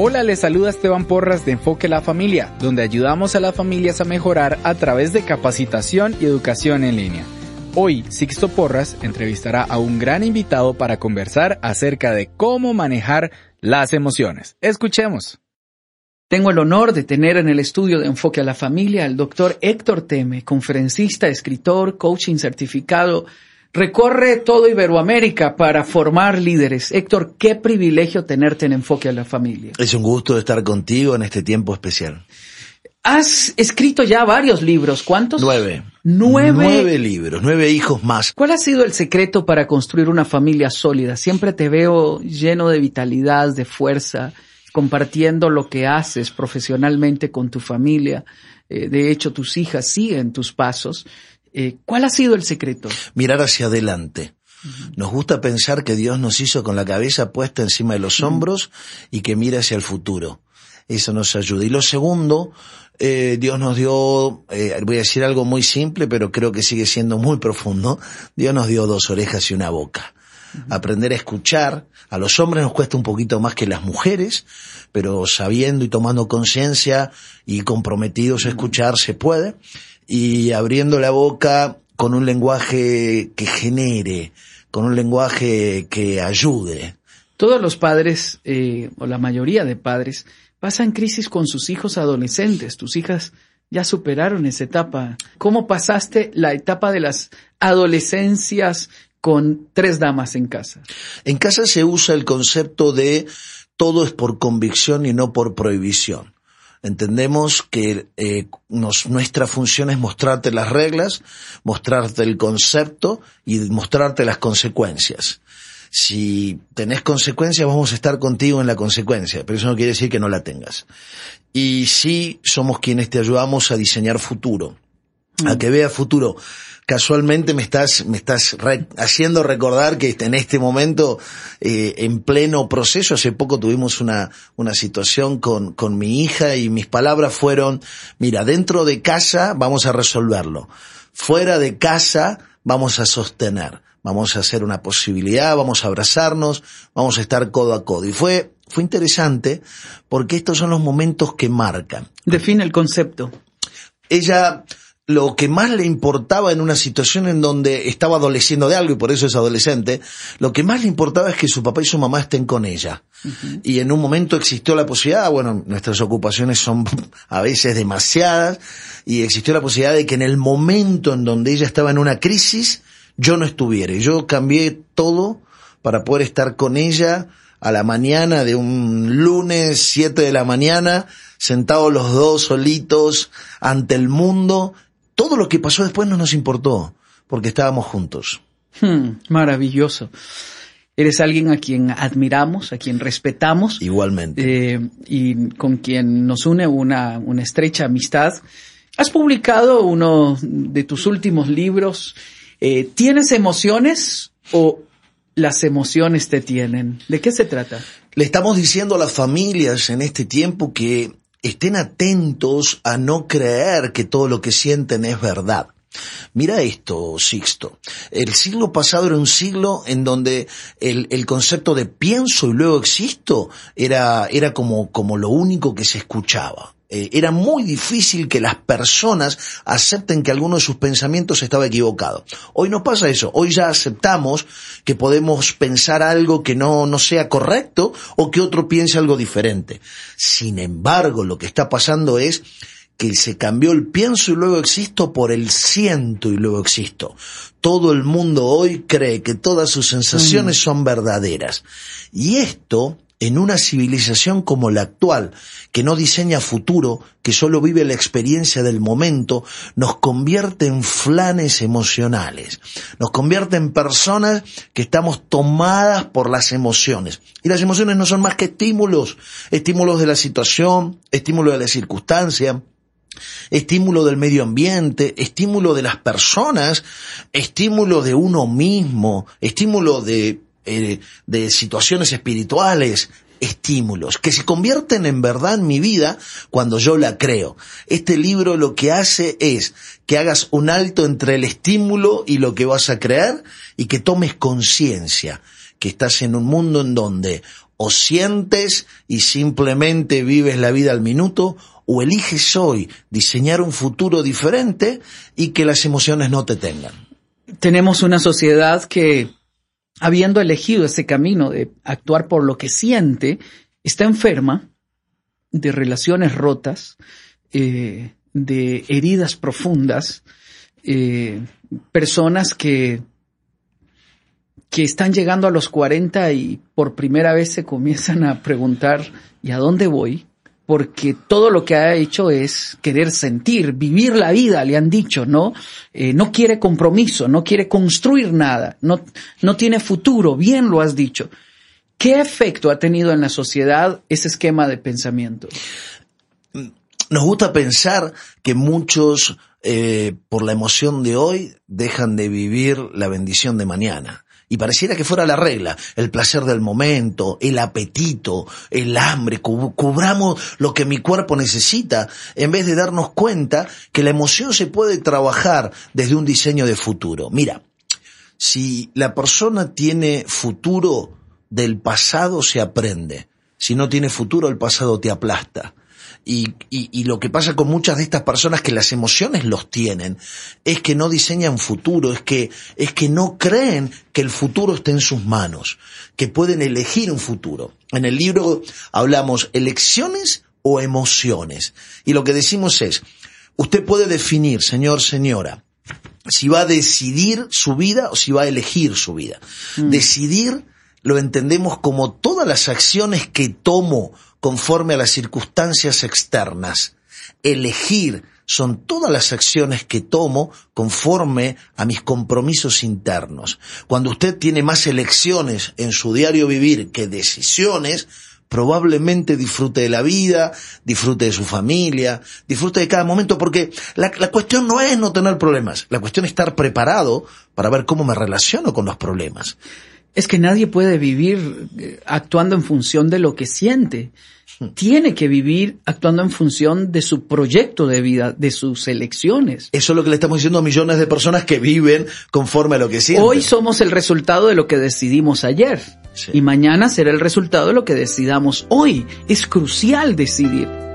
Hola, les saluda Esteban Porras de Enfoque la Familia, donde ayudamos a las familias a mejorar a través de capacitación y educación en línea. Hoy, Sixto Porras entrevistará a un gran invitado para conversar acerca de cómo manejar las emociones. Escuchemos. Tengo el honor de tener en el estudio de Enfoque a la Familia al doctor Héctor Teme, conferencista, escritor, coaching certificado, Recorre todo Iberoamérica para formar líderes. Héctor, qué privilegio tenerte en Enfoque a la Familia. Es un gusto estar contigo en este tiempo especial. Has escrito ya varios libros. ¿Cuántos? Nueve. Nueve. Nueve libros, nueve hijos más. ¿Cuál ha sido el secreto para construir una familia sólida? Siempre te veo lleno de vitalidad, de fuerza, compartiendo lo que haces profesionalmente con tu familia. Eh, de hecho, tus hijas siguen tus pasos. Eh, ¿Cuál ha sido el secreto? Mirar hacia adelante. Nos gusta pensar que Dios nos hizo con la cabeza puesta encima de los hombros y que mira hacia el futuro. Eso nos ayuda. Y lo segundo, eh, Dios nos dio, eh, voy a decir algo muy simple, pero creo que sigue siendo muy profundo. Dios nos dio dos orejas y una boca. Aprender a escuchar. A los hombres nos cuesta un poquito más que las mujeres, pero sabiendo y tomando conciencia y comprometidos a escuchar se puede y abriendo la boca con un lenguaje que genere, con un lenguaje que ayude. Todos los padres, eh, o la mayoría de padres, pasan crisis con sus hijos adolescentes. Tus hijas ya superaron esa etapa. ¿Cómo pasaste la etapa de las adolescencias con tres damas en casa? En casa se usa el concepto de todo es por convicción y no por prohibición. Entendemos que eh, nuestra función es mostrarte las reglas, mostrarte el concepto y mostrarte las consecuencias. Si tenés consecuencias, vamos a estar contigo en la consecuencia, pero eso no quiere decir que no la tengas. Y sí somos quienes te ayudamos a diseñar futuro, a que vea futuro casualmente me estás, me estás haciendo recordar que en este momento, eh, en pleno proceso, hace poco tuvimos una, una situación con, con mi hija y mis palabras fueron, mira, dentro de casa vamos a resolverlo. Fuera de casa vamos a sostener. Vamos a hacer una posibilidad, vamos a abrazarnos, vamos a estar codo a codo. Y fue, fue interesante porque estos son los momentos que marcan. Define el concepto. Ella, lo que más le importaba en una situación en donde estaba adoleciendo de algo y por eso es adolescente, lo que más le importaba es que su papá y su mamá estén con ella. Y en un momento existió la posibilidad, bueno, nuestras ocupaciones son a veces demasiadas, y existió la posibilidad de que en el momento en donde ella estaba en una crisis, yo no estuviera. Y yo cambié todo para poder estar con ella a la mañana de un lunes, siete de la mañana, sentados los dos solitos ante el mundo todo lo que pasó después no nos importó, porque estábamos juntos. Hmm, maravilloso. Eres alguien a quien admiramos, a quien respetamos. Igualmente. Eh, y con quien nos une una, una estrecha amistad. Has publicado uno de tus últimos libros. Eh, ¿Tienes emociones o las emociones te tienen? ¿De qué se trata? Le estamos diciendo a las familias en este tiempo que estén atentos a no creer que todo lo que sienten es verdad. Mira esto, Sixto. El siglo pasado era un siglo en donde el, el, concepto de pienso y luego existo era, era como, como lo único que se escuchaba. Eh, era muy difícil que las personas acepten que alguno de sus pensamientos estaba equivocado. Hoy no pasa eso. Hoy ya aceptamos que podemos pensar algo que no, no sea correcto o que otro piense algo diferente. Sin embargo, lo que está pasando es que se cambió el pienso y luego existo por el siento y luego existo. Todo el mundo hoy cree que todas sus sensaciones mm. son verdaderas. Y esto en una civilización como la actual, que no diseña futuro, que solo vive la experiencia del momento, nos convierte en flanes emocionales, nos convierte en personas que estamos tomadas por las emociones. Y las emociones no son más que estímulos, estímulos de la situación, estímulos de la circunstancia, estímulo del medio ambiente, estímulo de las personas, estímulo de uno mismo, estímulo de eh, de situaciones espirituales, estímulos, que se convierten en verdad en mi vida cuando yo la creo. Este libro lo que hace es que hagas un alto entre el estímulo y lo que vas a creer y que tomes conciencia que estás en un mundo en donde o sientes y simplemente vives la vida al minuto o eliges hoy diseñar un futuro diferente y que las emociones no te tengan. Tenemos una sociedad que habiendo elegido ese camino de actuar por lo que siente, está enferma de relaciones rotas, eh, de heridas profundas, eh, personas que, que están llegando a los 40 y por primera vez se comienzan a preguntar, ¿y a dónde voy? Porque todo lo que ha hecho es querer sentir, vivir la vida, le han dicho, ¿no? Eh, no quiere compromiso, no quiere construir nada, no, tiene futuro, bien lo has dicho. ¿Qué efecto ha tenido en la sociedad ese esquema de pensamiento? Nos gusta pensar que muchos, eh, por la emoción de hoy, dejan de vivir la bendición de mañana. Y pareciera que fuera la regla, el placer del momento, el apetito, el hambre, cubramos lo que mi cuerpo necesita, en vez de darnos cuenta que la emoción se puede trabajar desde un diseño de futuro. Mira, si la persona tiene futuro, del pasado se aprende. Si no tiene futuro, el pasado te aplasta. Y, y, y, lo que pasa con muchas de estas personas que las emociones los tienen es que no diseñan futuro, es que, es que no creen que el futuro esté en sus manos, que pueden elegir un futuro. En el libro hablamos elecciones o emociones. Y lo que decimos es, usted puede definir, señor, señora, si va a decidir su vida o si va a elegir su vida. Mm. Decidir lo entendemos como todas las acciones que tomo conforme a las circunstancias externas. Elegir son todas las acciones que tomo conforme a mis compromisos internos. Cuando usted tiene más elecciones en su diario vivir que decisiones, probablemente disfrute de la vida, disfrute de su familia, disfrute de cada momento, porque la, la, cuestión no es no tener problemas, la cuestión es estar preparado para ver cómo me relaciono con los problemas es que nadie puede vivir eh, actuando en función de lo que siente. Tiene que vivir actuando en función de su proyecto de vida, de sus elecciones. Eso es lo que le estamos diciendo a millones de personas que viven conforme a lo que sienten. Hoy somos el resultado de lo que decidimos ayer. Y mañana será el resultado de lo que decidamos hoy. Es crucial decidir.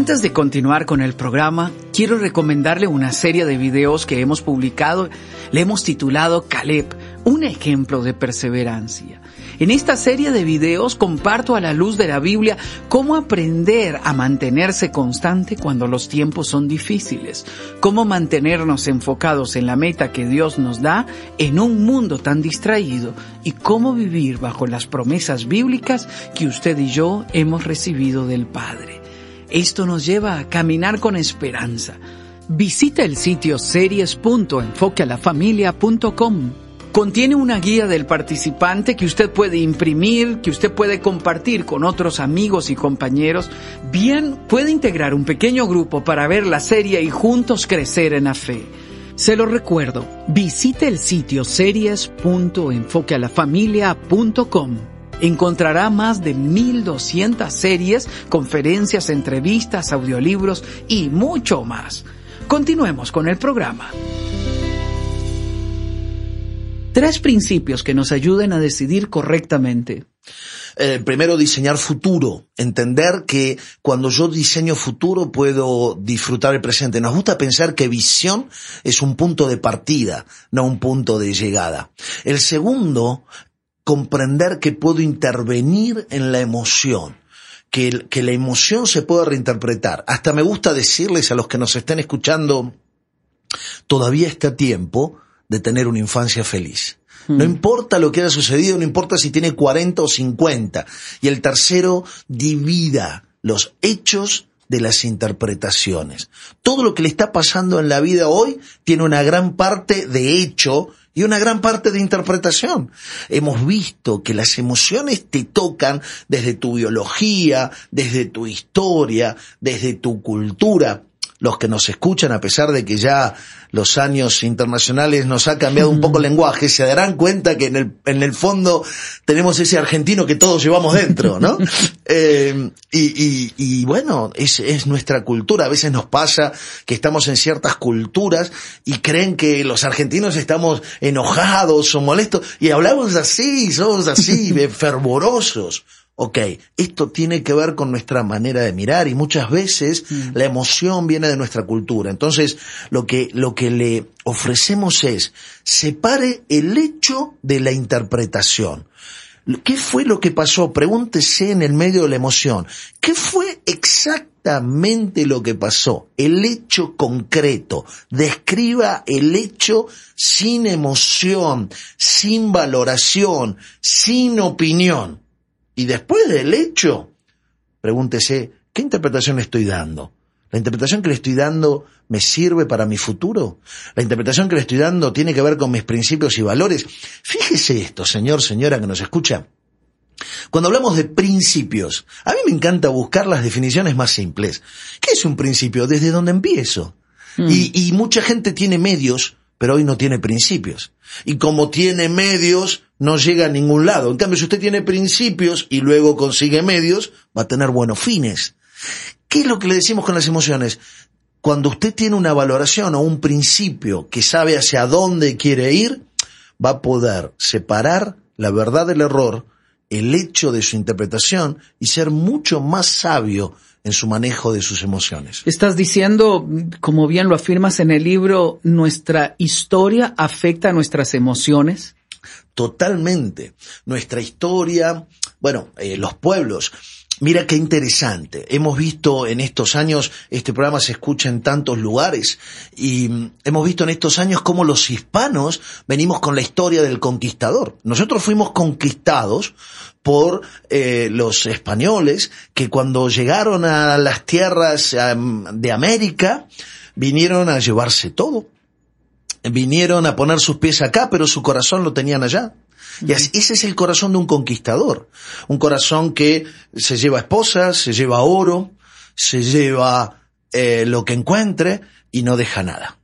Antes de continuar con el programa, quiero recomendarle una serie de videos que hemos publicado. Le hemos titulado Caleb, un ejemplo de perseverancia. En esta serie de videos comparto a la luz de la Biblia cómo aprender a mantenerse constante cuando los tiempos son difíciles, cómo mantenernos enfocados en la meta que Dios nos da en un mundo tan distraído y cómo vivir bajo las promesas bíblicas que usted y yo hemos recibido del Padre. Esto nos lleva a caminar con esperanza. Visita el sitio series.enfoquealafamilia.com. Contiene una guía del participante que usted puede imprimir, que usted puede compartir con otros amigos y compañeros. Bien, puede integrar un pequeño grupo para ver la serie y juntos crecer en la fe. Se lo recuerdo, visite el sitio series.enfoquealafamilia.com encontrará más de 1200 series, conferencias, entrevistas, audiolibros y mucho más. Continuemos con el programa. Tres principios que nos ayuden a decidir correctamente. Eh, primero diseñar futuro, entender que cuando yo diseño futuro puedo disfrutar el presente. Nos gusta pensar que visión es un punto de partida, no un punto de llegada. El segundo, comprender que puedo intervenir en la emoción. Que, que la emoción se pueda reinterpretar. Hasta me gusta decirles a los que nos estén escuchando, todavía está tiempo de tener una infancia feliz. No hmm. importa lo que haya sucedido, no importa si tiene 40 o 50. Y el tercero, divida los hechos de las interpretaciones. Todo lo que le está pasando en la vida hoy tiene una gran parte de hecho y una gran parte de interpretación. Hemos visto que las emociones te tocan desde tu biología, desde tu historia, desde tu cultura los que nos escuchan, a pesar de que ya los años internacionales nos ha cambiado un poco el lenguaje, se darán cuenta que en el, en el fondo tenemos ese argentino que todos llevamos dentro, ¿no? eh, y, y, y, bueno, es, es nuestra cultura. A veces nos pasa que estamos en ciertas culturas y creen que los argentinos estamos enojados o molestos y hablamos así, somos así, fervorosos ok, esto tiene que ver con nuestra manera de mirar y muchas veces mm. la emoción viene de nuestra cultura. Entonces, lo que, lo que le ofrecemos es, separe el hecho de la interpretación. ¿Qué fue lo que pasó? Pregúntese en el medio de la emoción. ¿Qué fue exactamente lo que pasó? El hecho concreto. Describa el hecho sin emoción, sin valoración, sin opinión. Y después del hecho, pregúntese, ¿qué interpretación le estoy dando? ¿La interpretación que le estoy dando me sirve para mi futuro? ¿La interpretación que le estoy dando tiene que ver con mis principios y valores? Fíjese esto, señor, señora que nos escucha. Cuando hablamos de principios, a mí me encanta buscar las definiciones más simples. ¿Qué es un principio? ¿Desde dónde empiezo? Mm. Y, y mucha gente tiene medios, pero hoy no tiene principios. Y como tiene medios, no llega a ningún lado. En cambio, si usted tiene principios y luego consigue medios, va a tener buenos fines. ¿Qué es lo que le decimos con las emociones? Cuando usted tiene una valoración o un principio que sabe hacia dónde quiere ir, va a poder separar la verdad del error, el hecho de su interpretación y ser mucho más sabio en su manejo de sus emociones. Estás diciendo, como bien lo afirmas en el libro, nuestra historia afecta a nuestras emociones totalmente. Nuestra historia, bueno, eh, los pueblos. Mira qué interesante. Hemos visto en estos años, este programa se escucha en tantos lugares, y mm, hemos visto en estos años cómo los hispanos venimos con la historia del conquistador. Nosotros fuimos conquistados por eh, los españoles que cuando llegaron a las tierras de América vinieron a llevarse todo vinieron a poner sus pies acá, pero su corazón lo tenían allá. Y ese es el corazón de un conquistador. Un corazón que se lleva esposas, se lleva oro, se lleva eh, lo que encuentre y no deja nada.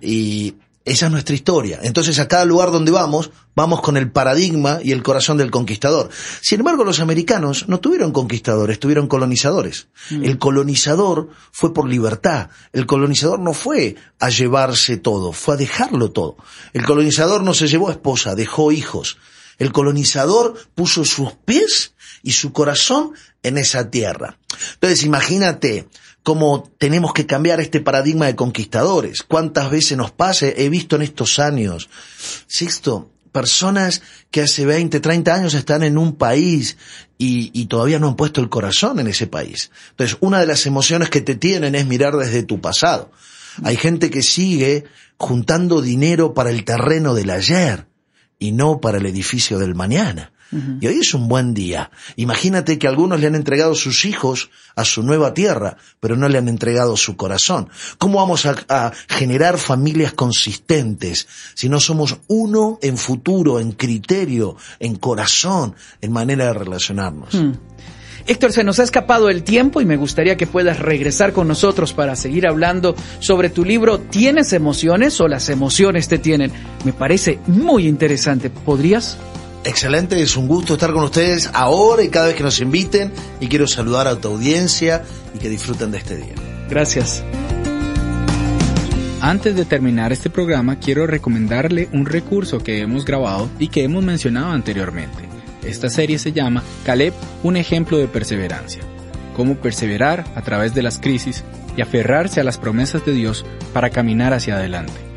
Y esa es nuestra historia. Entonces a cada lugar donde vamos, vamos con el paradigma y el corazón del conquistador. Sin embargo, los americanos no tuvieron conquistadores, tuvieron colonizadores. Mm. El colonizador fue por libertad. El colonizador no fue a llevarse todo, fue a dejarlo todo. El colonizador no se llevó esposa, dejó hijos. El colonizador puso sus pies y su corazón en esa tierra. Entonces imagínate, cómo tenemos que cambiar este paradigma de conquistadores. ¿Cuántas veces nos pasa? He visto en estos años. Sixto, personas que hace 20, 30 años están en un país y, y, todavía no han puesto el corazón en ese país. Entonces, una de las emociones que te tienen es mirar desde tu pasado. Hay gente que sigue juntando dinero para el terreno del ayer y no para el edificio del mañana. Y hoy es un buen día. Imagínate que algunos le han entregado sus hijos a su nueva tierra, pero no le han entregado su corazón. ¿Cómo vamos a, generar familias consistentes si no somos uno en futuro, en criterio, en corazón, en manera de relacionarnos? Hmm. Héctor, se nos ha escapado el tiempo y me gustaría que puedas regresar con nosotros para seguir hablando sobre tu libro ¿Tienes emociones o las emociones te tienen? Me parece muy interesante. ¿Podrías? Excelente, es un gusto estar con ustedes ahora y cada vez que nos inviten y quiero saludar a tu audiencia y que disfruten de este día. Gracias. Antes de terminar este programa quiero recomendarle un recurso que hemos grabado y que hemos mencionado anteriormente. Esta serie se llama Caleb, un ejemplo de perseverancia. Cómo perseverar a través de las crisis y aferrarse a las promesas de Dios para caminar hacia adelante.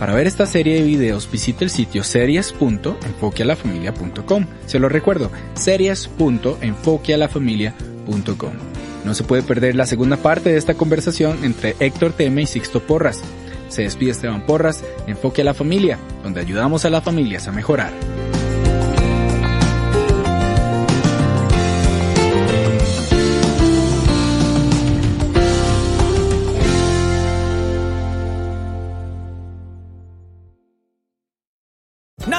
Para ver esta serie de videos visite el sitio series.enfoquealafamilia.com. Se lo recuerdo, series.enfoquealafamilia.com. No se puede perder la segunda parte de esta conversación entre Héctor Teme y Sixto Porras. Se despide Esteban Porras, Enfoque a la Familia, donde ayudamos a las familias a mejorar.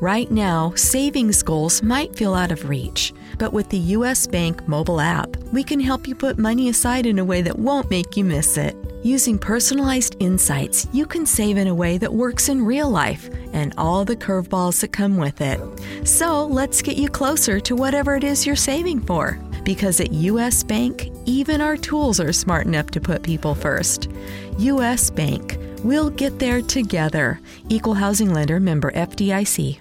Right now, savings goals might feel out of reach, but with the US Bank mobile app, we can help you put money aside in a way that won't make you miss it. Using personalized insights, you can save in a way that works in real life and all the curveballs that come with it. So let's get you closer to whatever it is you're saving for. Because at US Bank, even our tools are smart enough to put people first. US Bank. We'll get there together. Equal housing lender member FDIC.